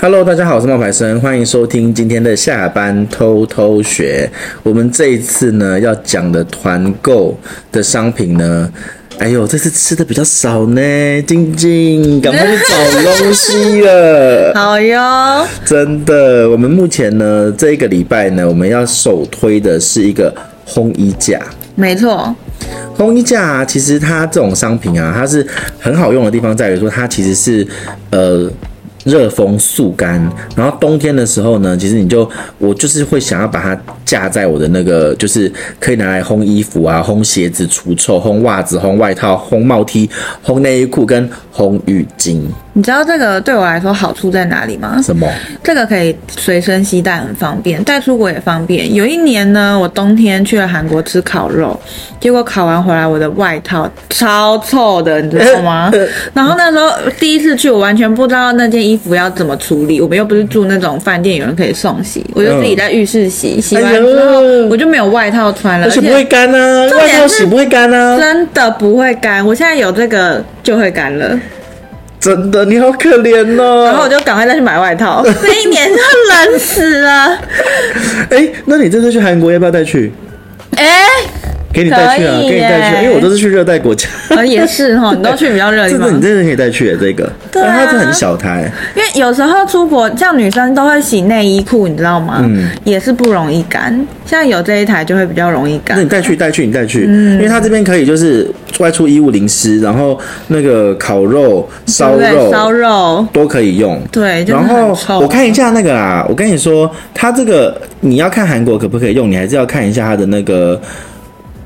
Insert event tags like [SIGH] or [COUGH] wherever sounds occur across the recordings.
Hello，大家好，我是冒牌生，欢迎收听今天的下班偷偷学。我们这一次呢要讲的团购的商品呢，哎呦，这次吃的比较少呢。晶晶，赶快去找东西了。[LAUGHS] 好哟，真的，我们目前呢这一个礼拜呢，我们要首推的是一个烘衣架。没错，烘衣架啊，其实它这种商品啊，它是很好用的地方在于说，它其实是呃。热风速干，然后冬天的时候呢，其实你就我就是会想要把它架在我的那个，就是可以拿来烘衣服啊、烘鞋子除臭、烘袜子、烘外套、烘帽 T、烘内衣裤跟烘浴巾。你知道这个对我来说好处在哪里吗？什么？这个可以随身携带，很方便，带出国也方便。有一年呢，我冬天去了韩国吃烤肉，结果烤完回来，我的外套超臭的，你知道吗？[LAUGHS] 然后那时候第一次去，我完全不知道那件衣服要怎么处理。我们又不是住那种饭店，有人可以送洗，我就自己在浴室洗。洗完之后，我就没有外套穿了，而且不会干啊，外套洗不会干啊，真的不会干。我现在有这个就会干了。真的，你好可怜哦！然后我就赶快再去买外套，[LAUGHS] 这一年就冷死了。哎、欸，那你这次去韩国要不要带去？哎、欸，给你带去啊，给你带去，因为我都是去热带国家。呃，也是哈，你都去比较 [LAUGHS] 热的地方。这个你真的可以带去的这个，对啊，它是很小台。因为有时候出国，像女生都会洗内衣裤，你知道吗？嗯，也是不容易干。像有这一台就会比较容易干。那你带去带去你带去，嗯，因为它这边可以就是外出衣物淋湿，然后那个烤肉、烧肉、烧肉都可以用。对，然后我看一下那个啊，我跟你说，它这个你要看韩国可不可以用，你还是要看一下它的那个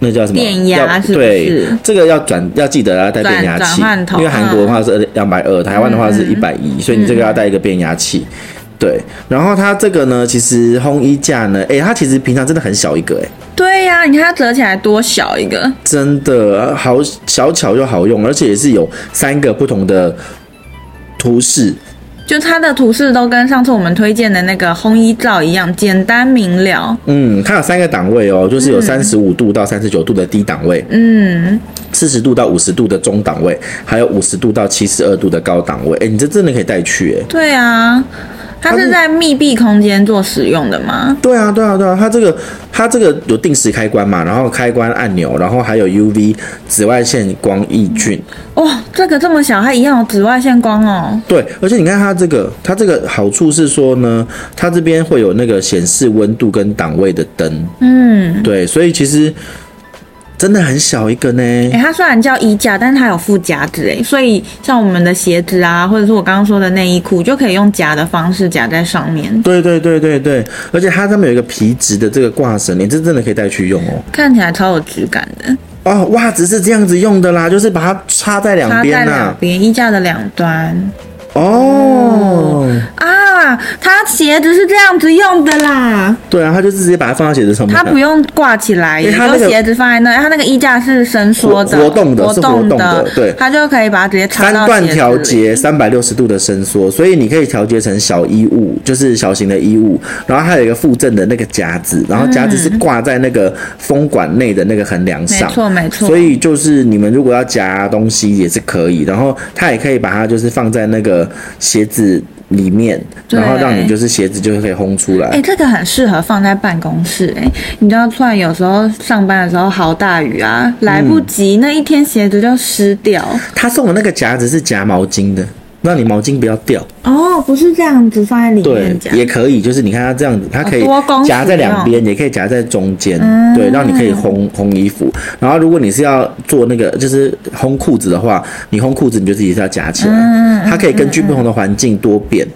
那叫什么？电压是不是？对，这个要转要记得要带变压器，因为韩国的话是两百二，台湾的话是一百一，所以你这个要带一个变压器。对，然后它这个呢，其实烘衣架呢，哎，它其实平常真的很小一个，哎。对呀、啊，你看它折起来多小一个，真的好小巧又好用，而且也是有三个不同的图示，就它的图示都跟上次我们推荐的那个烘衣罩一样，简单明了。嗯，它有三个档位哦，就是有三十五度到三十九度的低档位，嗯，四十度到五十度的中档位，还有五十度到七十二度的高档位。哎，你这真的可以带去，哎。对啊。它是在密闭空间做使用的吗？对啊，对啊，对啊，它这个它这个有定时开关嘛，然后开关按钮，然后还有 UV 紫外线光抑菌。哇、哦，这个这么小，它一样有紫外线光哦。对，而且你看它这个，它这个好处是说呢，它这边会有那个显示温度跟档位的灯。嗯，对，所以其实。真的很小一个呢，哎、欸，它虽然叫衣架，但是它有附夹子哎，所以像我们的鞋子啊，或者是我刚刚说的内衣裤，就可以用夹的方式夹在上面。对对对对对，而且它上面有一个皮质的这个挂绳，你这真的可以带去用哦，看起来超有质感的。哦，袜子是这样子用的啦，就是把它插在两边啊，插在两边衣架的两端。哦啊，它鞋子是这样子用的啦。对啊，他就直接把它放到鞋子上面。它不用挂起来，也有鞋子放在那。它那个衣架是伸缩的，活动的，是活动的。对，它就可以把它直接插到。三段调节，三百六十度的伸缩，所以你可以调节成小衣物，就是小型的衣物。然后还有一个附赠的那个夹子，然后夹子是挂在那个风管内的那个横梁上。没错，没错。所以就是你们如果要夹东西也是可以，然后它也可以把它就是放在那个。鞋子里面，然后让你就是鞋子就可以烘出来。哎、欸，这个很适合放在办公室。哎，你知道，突然有时候上班的时候好大雨啊，来不及，嗯、那一天鞋子就湿掉。他送的那个夹子是夹毛巾的。让你毛巾不要掉哦，不是这样子放在里面对，也可以，就是你看它这样子，它可以夹在两边，也可以夹在中间，嗯、对，让你可以烘烘衣服。然后如果你是要做那个就是烘裤子的话，你烘裤子你就自己是要夹起来，嗯、它可以根据不同的环境多变，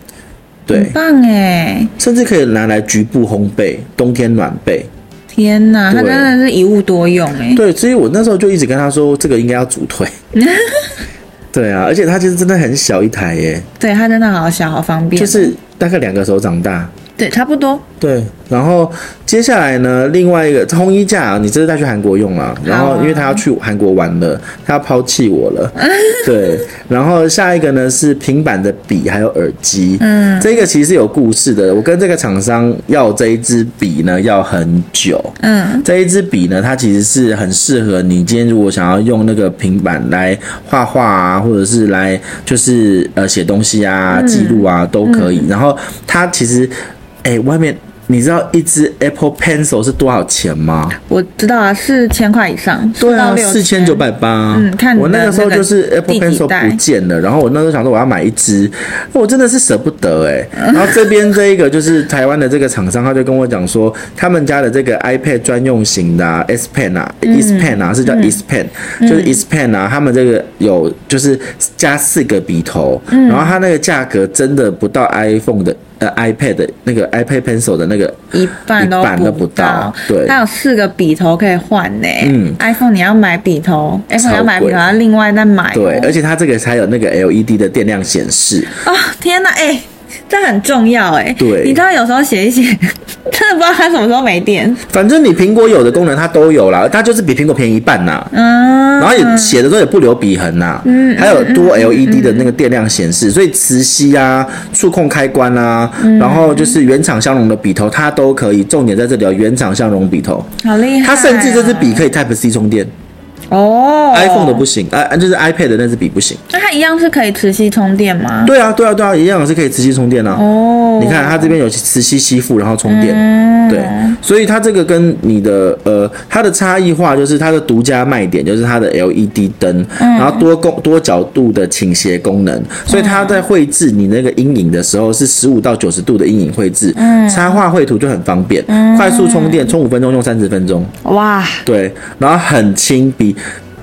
对，很棒哎，甚至可以拿来局部烘焙，冬天暖被。天哪，它真的是一物多用哎。对，所以我那时候就一直跟他说，这个应该要主推。[LAUGHS] 对啊，而且它其实真的很小一台耶。对，它真的好小，好方便。就是大概两个手掌大。对，差不多。对，然后接下来呢，另外一个烘衣架啊，你这是带去韩国用了，然后因为他要去韩国玩了，他要抛弃我了，[LAUGHS] 对，然后下一个呢是平板的笔还有耳机，嗯，这个其实是有故事的，我跟这个厂商要这一支笔呢要很久，嗯，这一支笔呢它其实是很适合你今天如果想要用那个平板来画画啊，或者是来就是呃写东西啊、记录啊都可以，然后它其实哎外面。你知道一支 Apple Pencil 是多少钱吗？我知道啊，四千块以上。对啊，四千九百八。嗯，看我那个时候就是 Apple Pencil 不见了，然后我那时候想说我要买一支，我真的是舍不得哎。然后这边这一个就是台湾的这个厂商，他就跟我讲说，他们家的这个 iPad 专用型的 S Pen 啊，S Pen 啊，是叫 S Pen，就是 S Pen 啊，他们这个有就是加四个笔头，然后它那个价格真的不到 iPhone 的。呃，iPad 的那个 iPad Pencil 的那个一半都不到，对，它有四个笔头可以换呢。嗯，iPhone 你要买笔头，iPhone 要买笔头要另外再买。对，而且它这个还有那个 LED 的电量显示。哦，天哪，哎、欸，这很重要哎。对，你知道有时候写一写，[LAUGHS] 真的不知道它什么时候没电。反正你苹果有的功能它都有啦，它就是比苹果便宜一半呐。嗯。然后也写的时候也不留笔痕呐、啊，嗯，还有多 LED 的那个电量显示，所以磁吸啊、触控开关啊，然后就是原厂相容的笔头，它都可以。重点在这里哦，原厂相容笔头，好厉害、啊！它甚至这支笔可以 Type C 充电。哦、oh,，iPhone 的不行，啊，就是 iPad 的那支笔不行。那它一样是可以磁吸充电吗？对啊，对啊，对啊，一样是可以磁吸充电啊。哦、oh,，你看它这边有磁吸吸附，然后充电。嗯、对，所以它这个跟你的呃，它的差异化就是它的独家卖点就是它的 LED 灯，嗯、然后多功多角度的倾斜功能，所以它在绘制你那个阴影的时候是十五到九十度的阴影绘制，嗯，插画绘图就很方便，嗯、快速充电，充五分钟用三十分钟。哇，对，然后很轻，比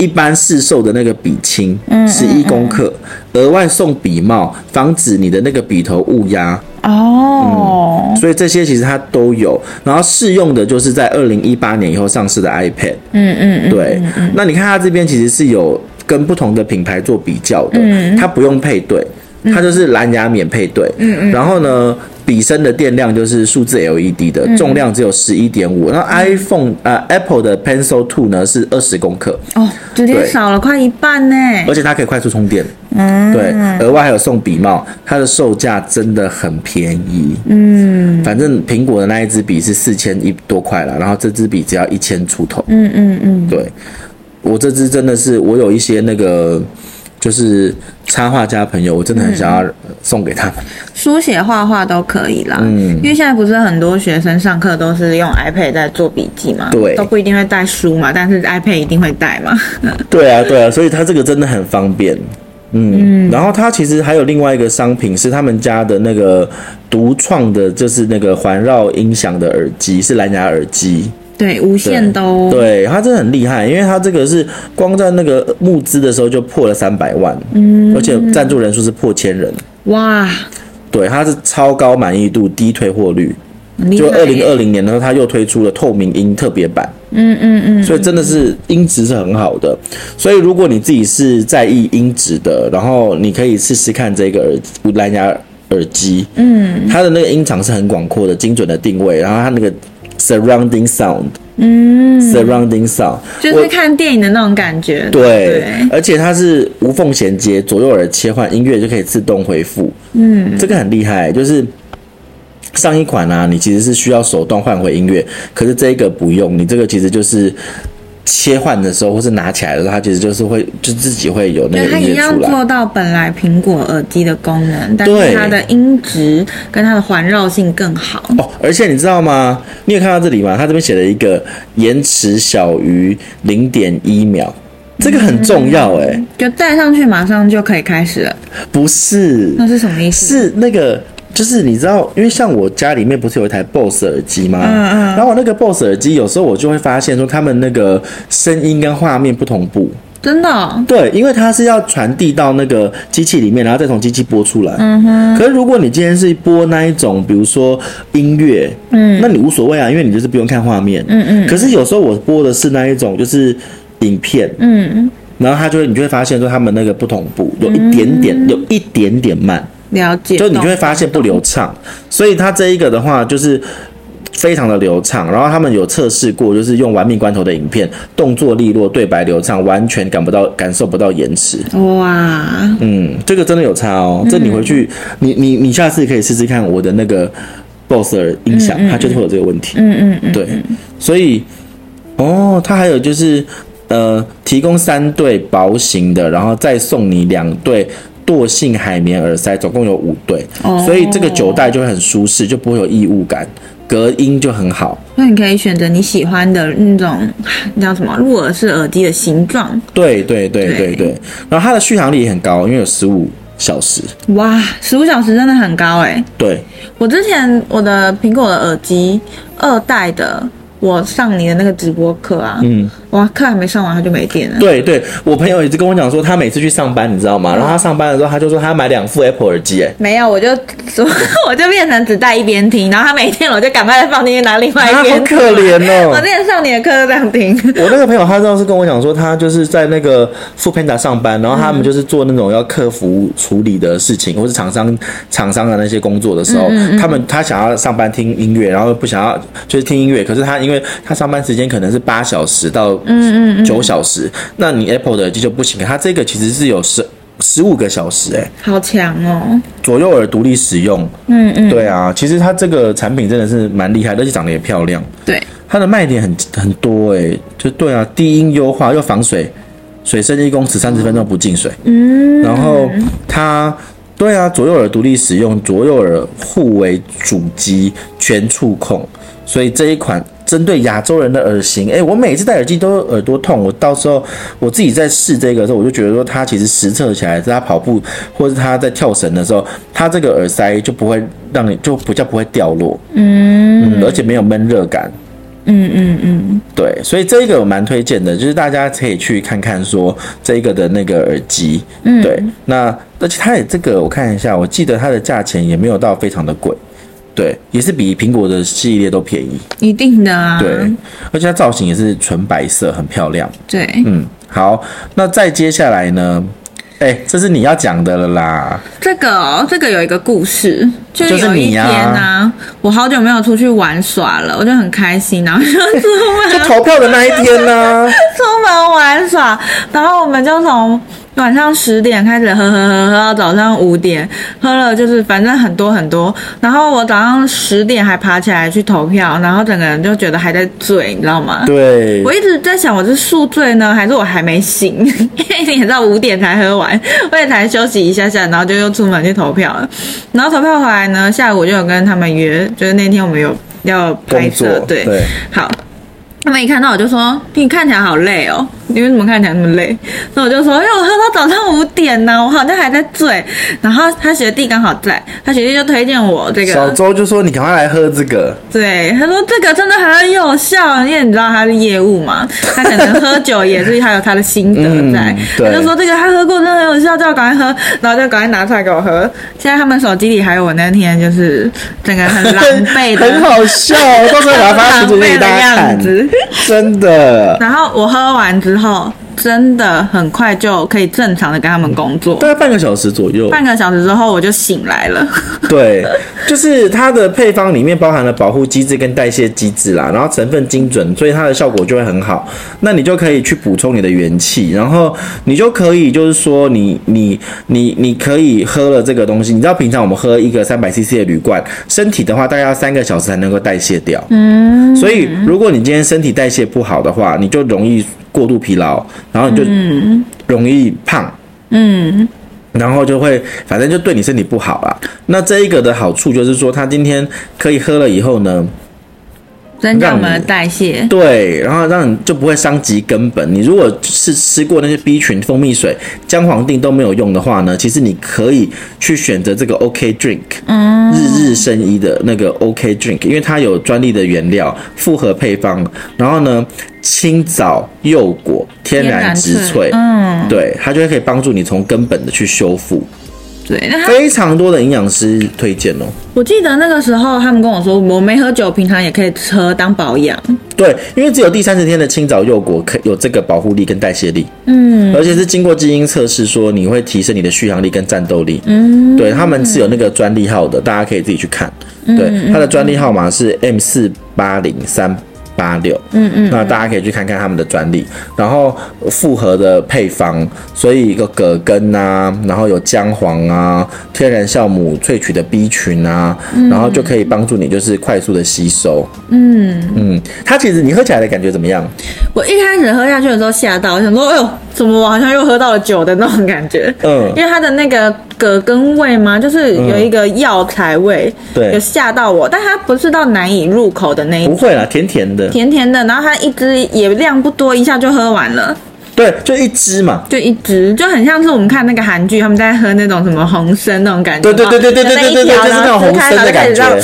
一般市售的那个笔轻，十一公克，额外送笔帽，防止你的那个笔头误压。哦、嗯，所以这些其实它都有，然后适用的就是在二零一八年以后上市的 iPad。嗯嗯，对。那你看它这边其实是有跟不同的品牌做比较的，它不用配对，它就是蓝牙免配对。嗯嗯，然后呢？笔身的电量就是数字 LED 的，重量只有十一点五。那 iPhone 呃 Apple 的 Pencil Two 呢是二十公克。哦，直接少了快一半呢。而且它可以快速充电，嗯，对，额外还有送笔帽，它的售价真的很便宜，嗯，反正苹果的那一支笔是四千一多块了，然后这支笔只要一千出头，嗯嗯嗯，对，我这支真的是我有一些那个。就是插画家朋友，我真的很想要送给他们。书写、画画都可以啦。嗯，因为现在不是很多学生上课都是用 iPad 在做笔记嘛，对，都不一定会带书嘛，但是 iPad 一定会带嘛。[LAUGHS] 对啊，对啊，所以它这个真的很方便。嗯，嗯，然后它其实还有另外一个商品是他们家的那个独创的，就是那个环绕音响的耳机，是蓝牙耳机。对，无限都对，对，它真的很厉害，因为它这个是光在那个募资的时候就破了三百万，嗯，而且赞助人数是破千人，哇，对，它是超高满意度、低退货率，就二零二零年的时候，它又推出了透明音特别版，嗯嗯嗯，所以真的是音质是很好的，所以如果你自己是在意音质的，然后你可以试试看这个耳蓝牙耳机，嗯，它的那个音场是很广阔的、精准的定位，然后它那个。Surrounding sound，嗯，Surrounding sound，就是看电影的那种感觉。对，对，而且它是无缝衔接，左右耳切换音乐就可以自动回复。嗯，这个很厉害，就是上一款啊，你其实是需要手动换回音乐，可是这个不用，你这个其实就是。切换的时候，或是拿起来的时候，它其实就是会就自己会有那个音乐出来。它一样做到本来苹果耳机的功能，但是它的音质跟它的环绕性更好。哦，而且你知道吗？你有看到这里吗？它这边写了一个延迟小于零点一秒，这个很重要哎、嗯。就戴上去马上就可以开始了？不是，那是什么意思？是那个。就是你知道，因为像我家里面不是有一台 BOSS 耳机吗？嗯嗯。然后我那个 BOSS 耳机，有时候我就会发现说，他们那个声音跟画面不同步。真的哦？对，因为它是要传递到那个机器里面，然后再从机器播出来。嗯哼。可是如果你今天是播那一种，比如说音乐，嗯，那你无所谓啊，因为你就是不用看画面。嗯嗯。可是有时候我播的是那一种，就是影片。嗯嗯。然后它就会，你就会发现说，他们那个不同步，有一点点，有一点点慢。了解，就你就会发现不流畅，所以它这一个的话，就是非常的流畅。然后他们有测试过，就是用玩命关头的影片，动作利落，对白流畅，完全感不到感受不到延迟。哇，嗯，这个真的有差哦。这你回去，嗯、你你你下次可以试试看我的那个 BOSS 的音响，嗯嗯、它就是会有这个问题。嗯嗯嗯，对，所以哦，它还有就是呃，提供三对薄型的，然后再送你两对。惰性海绵耳塞总共有五对，oh. 所以这个九代就会很舒适，就不会有异物感，隔音就很好。那你可以选择你喜欢的那种，那叫什么入耳式耳机的形状。对对对对对，对，然后它的续航力也很高，因为有十五小时。哇，十五小时真的很高哎。对，我之前我的苹果的耳机二代的。我上你的那个直播课啊，嗯，哇，课还没上完，他就没电了。对对，我朋友一直跟我讲说，他每次去上班，你知道吗？然后他上班的时候，他就说他要买两副 Apple 耳机，哎，没有，我就说 [LAUGHS] 我就变成只带一边听，然后他没电了我就赶快放进去拿另外一边。好可怜哦！[LAUGHS] 我之前上你的课就这样听。我那个朋友他上次跟我讲说，他就是在那个 Foodpanda 上班，然后他们就是做那种要客服处理的事情，或是厂商厂商的那些工作的时候，嗯嗯嗯他们他想要上班听音乐，然后不想要就是听音乐，可是他因为他上班时间可能是八小时到九小时，嗯。嗯嗯，那你 Apple 的耳机就不行，它这个其实是有十十五个小时，哎，好强哦！左右耳独立使用，嗯嗯，对啊，其实它这个产品真的是蛮厉害，而且长得也漂亮。对，它的卖点很很多，哎，就对啊，低音优化又防水，水深一公尺三十分钟不进水，嗯，然后它对啊，左右耳独立使用，左右耳互为主机全触控，所以这一款。针对亚洲人的耳型，诶，我每次戴耳机都耳朵痛。我到时候我自己在试这个的时候，我就觉得说，它其实实测起来，在他跑步或者他在跳绳的时候，它这个耳塞就不会让你就比较不会掉落，嗯，嗯，而且没有闷热感，嗯嗯嗯，对，所以这个我蛮推荐的，就是大家可以去看看说这个的那个耳机，嗯，对，那而且它也这个我看一下，我记得它的价钱也没有到非常的贵。对，也是比苹果的系列都便宜，一定的啊。对，而且它造型也是纯白色，很漂亮。对，嗯，好，那再接下来呢？哎，这是你要讲的了啦。这个、哦，这个有一个故事，就有一天啊，啊我好久没有出去玩耍了，我就很开心，然后就出门，[LAUGHS] 就投票的那一天呢、啊，[LAUGHS] 出门玩耍，然后我们就从。晚上十点开始喝喝喝，喝到早上五点，喝了就是反正很多很多。然后我早上十点还爬起来去投票，然后整个人就觉得还在醉，你知道吗？对。我一直在想，我是宿醉呢，还是我还没醒？因为你知道五点才喝完，我也才休息一下下，然后就又出门去投票了。然后投票回来呢，下午我就有跟他们约，就是那天我们有要拍摄，对，对，好。他们一看到我就说：“你看起来好累哦。”你为什么看起来那么累？那我就说，因为我喝到早上五点呢，我好像还在醉。然后他学弟刚好在，他学弟就推荐我这个。小周就说：“你赶快来喝这个。”对，他说这个真的很有效，因为你知道他是业务嘛，他可能喝酒也是还有他的心得在。嗯、他就说这个他喝过真的很有效，叫我赶快喝，然后就赶快拿出来给我喝。现在他们手机里还有我那天就是整个很狼狈的，[LAUGHS] 很好笑，到时候把它发群组给大家看，[LAUGHS] 真的。然后我喝完之后。后真的很快就可以正常的跟他们工作，大概半个小时左右。半个小时之后我就醒来了。对，就是它的配方里面包含了保护机制跟代谢机制啦，然后成分精准，所以它的效果就会很好。那你就可以去补充你的元气，然后你就可以就是说你你你你可以喝了这个东西。你知道平常我们喝一个三百 CC 的铝罐，身体的话大概要三个小时才能够代谢掉。嗯，所以如果你今天身体代谢不好的话，你就容易。过度疲劳，然后你就容易胖，嗯，然后就会反正就对你身体不好啦。那这一个的好处就是说，他今天可以喝了以后呢，增加我们的代谢，对，然后让你就不会伤及根本。你如果是吃过那些 B 群、蜂蜜水、姜黄定都没有用的话呢，其实你可以去选择这个 OK Drink，嗯，日日生医的那个 OK Drink，因为它有专利的原料、复合配方，然后呢，青枣、柚果、天然植萃，嗯，对，它就会可以帮助你从根本的去修复。对，那他非常多的营养师推荐哦。我记得那个时候他们跟我说，我没喝酒，平常也可以喝当保养。对，因为只有第三十天的青枣柚果可有这个保护力跟代谢力，嗯，而且是经过基因测试说你会提升你的续航力跟战斗力，嗯，对，他们是有那个专利号的，大家可以自己去看，对，它的专利号码是 M 四八零三。八六，嗯嗯，那大家可以去看看他们的专利，然后复合的配方，所以一个葛根啊，然后有姜黄啊，天然酵母萃取的 B 群啊，嗯、然后就可以帮助你就是快速的吸收，嗯。嗯，它其实你喝起来的感觉怎么样？我一开始喝下去的时候吓到，我想说，哎呦，怎么我好像又喝到了酒的那种感觉？嗯，因为它的那个葛根味吗，就是有一个药材味，有吓到我，但它不是到难以入口的那一种，不会啦，甜甜的。甜甜的，然后它一支也量不多，一下就喝完了。对，就一支嘛，就一支，就很像是我们看那个韩剧，他们在喝那种什么红参那种感觉。对对对对对对对对，就是那种红参的感觉。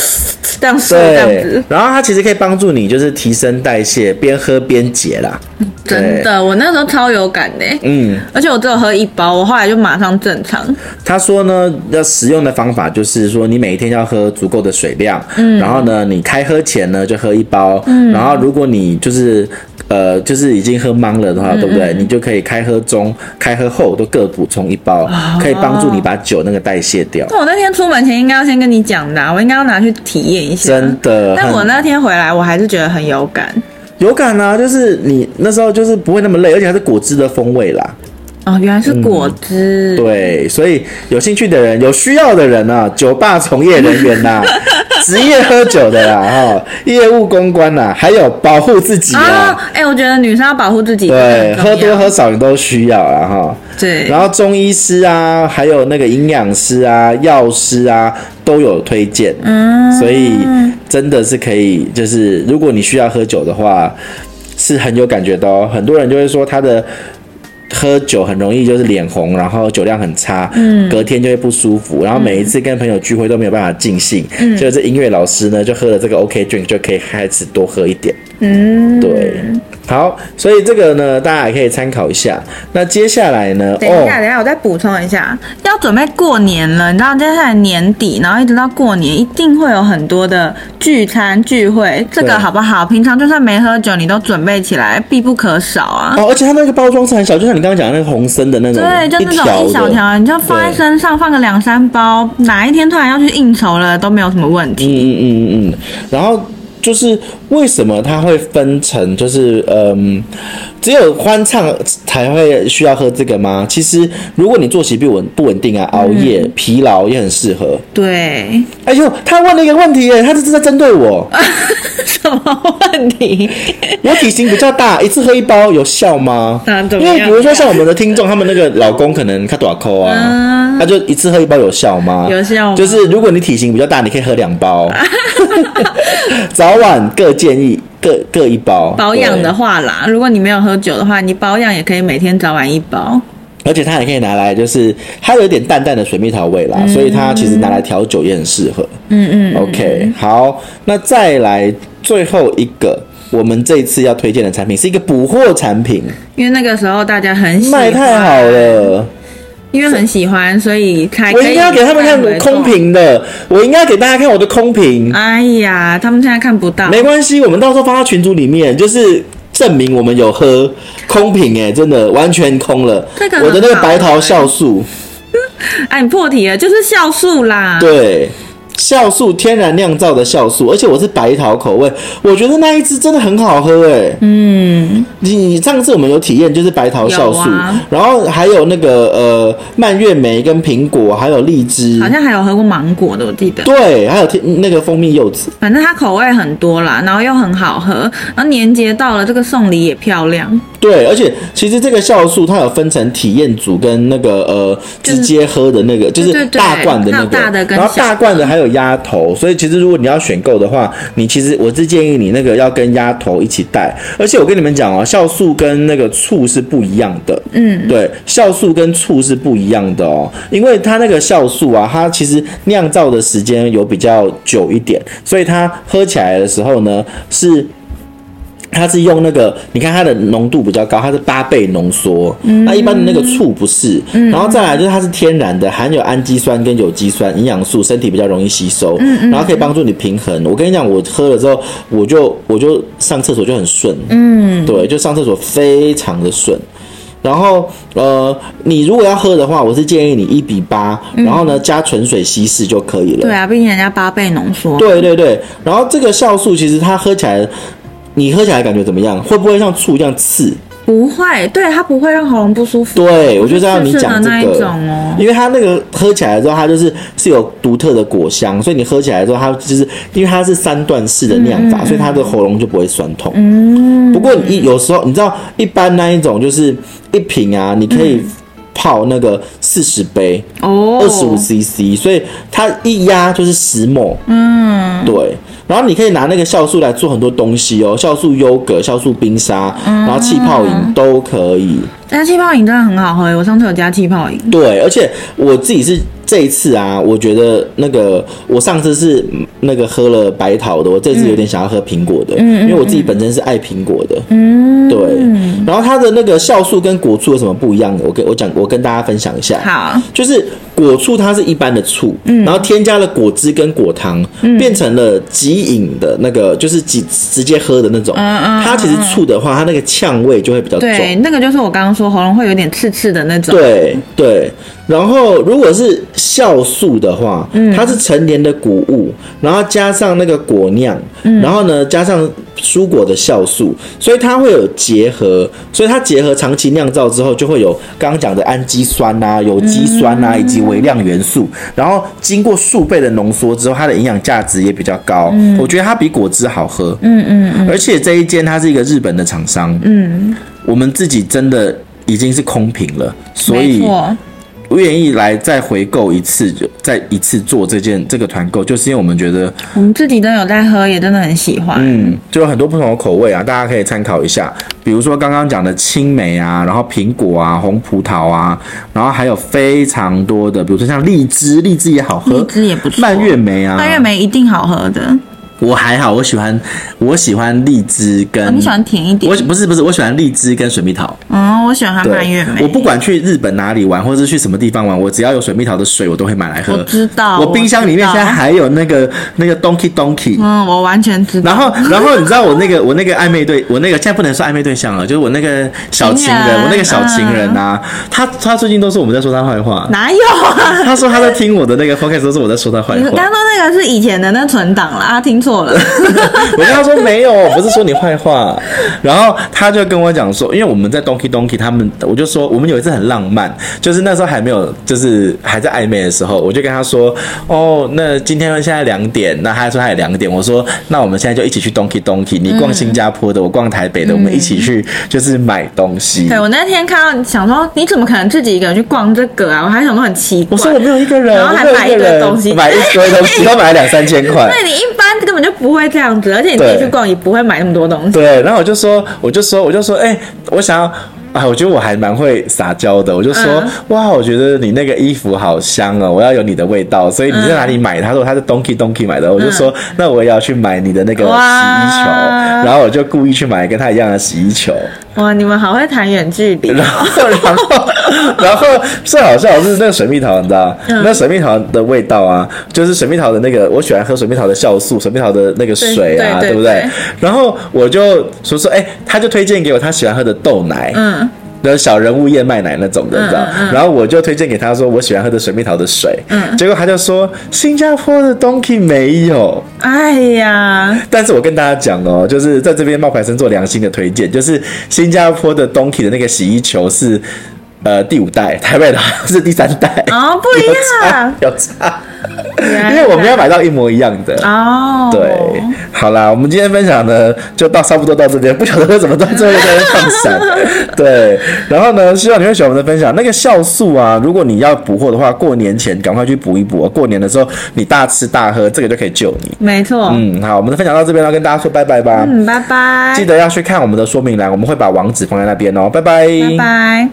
这样说这样子，然后它其实可以帮助你，就是提升代谢，边喝边解啦。真的，我那时候超有感的。嗯，而且我只有喝一包，我后来就马上正常。他说呢，要使用的方法就是说，你每一天要喝足够的水量，嗯，然后呢，你开喝前呢就喝一包，嗯，然后如果你就是。呃，就是已经喝茫了的话，对不对？你就可以开喝中、开喝后都各补充一包，哦、可以帮助你把酒那个代谢掉。那我那天出门前应该要先跟你讲的，我应该要拿去体验一下。真的。但我那天回来，我还是觉得很有感。有感啊，就是你那时候就是不会那么累，而且还是果汁的风味啦。哦，原来是果汁。嗯、对，所以有兴趣的人、有需要的人呢、啊，酒吧从业人员呐、啊。[LAUGHS] 职业喝酒的啦，哈，业务公关呐，还有保护自己啊。哎、哦欸，我觉得女生要保护自己，对，喝多喝少你都需要啊，哈。对。然后中医师啊，还有那个营养师啊、药师啊，都有推荐。嗯。所以真的是可以，就是如果你需要喝酒的话，是很有感觉的哦。很多人就会说他的。喝酒很容易就是脸红，然后酒量很差，嗯，隔天就会不舒服，然后每一次跟朋友聚会都没有办法尽兴，嗯，就是音乐老师呢就喝了这个 OK drink 就可以开始多喝一点，嗯，对。好，所以这个呢，大家也可以参考一下。那接下来呢？等一下，哦、等一下，我再补充一下，要准备过年了，你知道，接下来年底，然后一直到过年，一定会有很多的聚餐聚会，这个好不好？平常就算没喝酒，你都准备起来，必不可少啊。哦，而且它那个包装是很小，就像你刚刚讲的那个红参的那种，对，就那种一小条，你就放在身上，放个两三包，哪一天突然要去应酬了，都没有什么问题。嗯嗯嗯嗯，然后。就是为什么它会分成，就是嗯，只有欢唱才会需要喝这个吗？其实如果你作息不稳不稳定啊，熬夜、嗯、疲劳也很适合。对。哎呦，他问了一个问题耶，他这是在针对我。[LAUGHS] 什么问题？我体型比较大，一次喝一包有效吗？因为比如说像我们的听众，他们那个老公可能他多少抠啊，他、嗯、就一次喝一包有效吗？有效。就是如果你体型比较大，你可以喝两包。[LAUGHS] 早晚各建议各各一包。保养的话啦，如果你没有喝酒的话，你保养也可以每天早晚一包。而且它也可以拿来，就是它有点淡淡的水蜜桃味啦，嗯、所以它其实拿来调酒也很适合。嗯嗯。OK，好，那再来最后一个，我们这一次要推荐的产品是一个补货产品，因为那个时候大家很喜欢卖太好了。因为很喜欢，所以才我应该要给他们看空瓶的，我应该给大家看我的空瓶。哎呀，他们现在看不到，没关系，我们到时候放到群组里面，就是证明我们有喝空瓶，哎，真的完全空了。这个我的那个白桃酵素，[LAUGHS] 哎，你破题了，就是酵素啦。对。酵素天然酿造的酵素，而且我是白桃口味，我觉得那一支真的很好喝哎。嗯，你上次我们有体验，就是白桃酵素，啊、然后还有那个呃蔓越莓跟苹果，还有荔枝，好像还有喝过芒果的，我记得。对，还有天那个蜂蜜柚子，反正它口味很多啦，然后又很好喝，然后年节到了，这个送礼也漂亮。对，而且其实这个酵素它有分成体验组跟那个呃直接喝的那个，就是大罐的那个，然后大罐的还有。鸭头，所以其实如果你要选购的话，你其实我是建议你那个要跟鸭头一起带。而且我跟你们讲哦，酵素跟那个醋是不一样的。嗯，对，酵素跟醋是不一样的哦，因为它那个酵素啊，它其实酿造的时间有比较久一点，所以它喝起来的时候呢是。它是用那个，你看它的浓度比较高，它是八倍浓缩。嗯，那一般的那个醋不是。嗯，然后再来就是它是天然的，含有氨基酸跟有机酸，营养素，身体比较容易吸收。嗯嗯，然后可以帮助你平衡。我跟你讲，我喝了之后，我就我就上厕所就很顺。嗯，对，就上厕所非常的顺。然后呃，你如果要喝的话，我是建议你一比八，然后呢加纯水稀释就可以了。对啊，毕竟人家八倍浓缩。对对对，然后这个酵素其实它喝起来。你喝起来感觉怎么样？会不会像醋一样刺？不会，对，它不会让喉咙不舒服。对，我就知道你讲这个，哦、因为它那个喝起来之后，它就是是有独特的果香，所以你喝起来之后，它就是因为它是三段式的酿法，嗯、所以它的喉咙就不会酸痛。嗯，不过你有时候你知道，一般那一种就是一瓶啊，你可以泡那个四十杯哦，二十五 CC，所以它一压就是十 ml。嗯，对。然后你可以拿那个酵素来做很多东西哦，酵素优格、酵素冰沙，然后气泡饮都可以。加气泡饮真的很好喝，我上次有加气泡饮。对，而且我自己是。这一次啊，我觉得那个我上次是那个喝了白桃的，我这次有点想要喝苹果的，嗯，因为我自己本身是爱苹果的，嗯，对。然后它的那个酵素跟果醋有什么不一样的？我跟我讲，我跟大家分享一下。好，就是果醋它是一般的醋，嗯，然后添加了果汁跟果糖，嗯，变成了即饮的那个，就是即直接喝的那种。嗯嗯。它其实醋的话，它那个呛味就会比较重。对，那个就是我刚刚说喉咙会有点刺刺的那种。对对。然后如果是酵素的话，嗯，它是成年的谷物，然后加上那个果酿，嗯，然后呢加上蔬果的酵素，所以它会有结合，所以它结合长期酿造之后，就会有刚刚讲的氨基酸啊、有机酸啊以及微量元素，然后经过数倍的浓缩之后，它的营养价值也比较高。嗯，我觉得它比果汁好喝。嗯嗯嗯，而且这一间它是一个日本的厂商。嗯，我们自己真的已经是空瓶了，所以。我愿意来再回购一次，就再一次做这件这个团购，就是因为我们觉得我们自己都有在喝，也真的很喜欢。嗯，就有很多不同的口味啊，大家可以参考一下。比如说刚刚讲的青梅啊，然后苹果啊，红葡萄啊，然后还有非常多的，比如说像荔枝，荔枝也好喝，荔枝也不错。蔓越莓啊，蔓越莓一定好喝的。我还好，我喜欢我喜欢荔枝跟、哦、你喜欢甜一点。我不是不是，我喜欢荔枝跟水蜜桃。嗯，我喜欢蔓越莓。我不管去日本哪里玩，或者是去什么地方玩，我只要有水蜜桃的水，我都会买来喝。我知道。我冰箱里面现在还有那个那个 Donkey Donkey。嗯，我完全知道。然后然后你知道我那个我那个暧昧对，我那个现在不能说暧昧对象了，就是我那个小情人，人我那个小情人啊，嗯、他他最近都是我们在说他坏话。哪有啊？他说他在听我的那个 podcast 都是我在说他坏话。刚刚说那个是以前的那存档了，他听错了。[LAUGHS] 我跟他说没有，不是说你坏话。然后他就跟我讲说，因为我们在 Donkey Donkey，他们我就说我们有一次很浪漫，就是那时候还没有，就是还在暧昧的时候，我就跟他说，哦，那今天现在两点，那他说他也两点，我说那我们现在就一起去 Donkey Donkey，你逛新加坡的，我逛台北的，我们一起去就是买东西。对，我那天看到想说，你怎么可能自己一个人去逛这个啊？我还想说很奇怪，我说我没有一个人，然后还买一堆东西，买一堆东西，都买了两三千块。[LAUGHS] 那，你一般根本就不会这样子，而且你自己去逛也不会买那么多东西。对，然后我就说，我就说，我就说，哎、欸，我想要。啊，我觉得我还蛮会撒娇的，我就说，嗯、哇，我觉得你那个衣服好香哦，我要有你的味道，所以你在哪里买？他说他是 Donkey Donkey 买的，嗯、我就说，那我也要去买你的那个洗衣球，然后我就故意去买跟他一样的洗衣球。哇，你们好会谈远距离。[LAUGHS] 然后，然后，然后最好笑的是那个水蜜桃，你知道？嗯、那水蜜桃的味道啊，就是水蜜桃的那个，我喜欢喝水蜜桃的酵素，水蜜桃的那个水啊，对不对？然后我就说说，哎，他就推荐给我他喜欢喝的豆奶。嗯。的小人物燕麦奶那种的，你知道？然后我就推荐给他说，我喜欢喝的水蜜桃的水。嗯，结果他就说新加坡的 Donkey 没有。哎呀！但是我跟大家讲哦，就是在这边冒牌生做良心的推荐，就是新加坡的 Donkey 的那个洗衣球是呃第五代，台北的是第三代。哦，不一样，[LAUGHS] 有差。因为我们要买到一模一样的哦，对，好啦，我们今天分享呢就到差不多到这边，不晓得为什么到最后在那放闪，[LAUGHS] 对，然后呢，希望你会喜欢我们的分享。那个酵素啊，如果你要补货的话，过年前赶快去补一补，过年的时候你大吃大喝，这个就可以救你。没错，嗯，好，我们的分享到这边要跟大家说拜拜吧，嗯，拜拜，记得要去看我们的说明栏，我们会把网址放在那边哦，拜拜，拜拜。